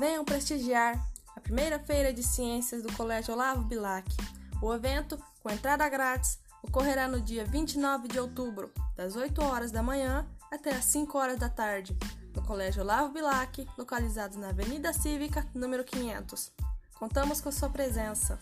Venham prestigiar a primeira feira de ciências do Colégio Olavo Bilac. O evento, com entrada grátis, ocorrerá no dia 29 de outubro, das 8 horas da manhã até as 5 horas da tarde, no Colégio Olavo Bilac, localizado na Avenida Cívica, número 500. Contamos com sua presença.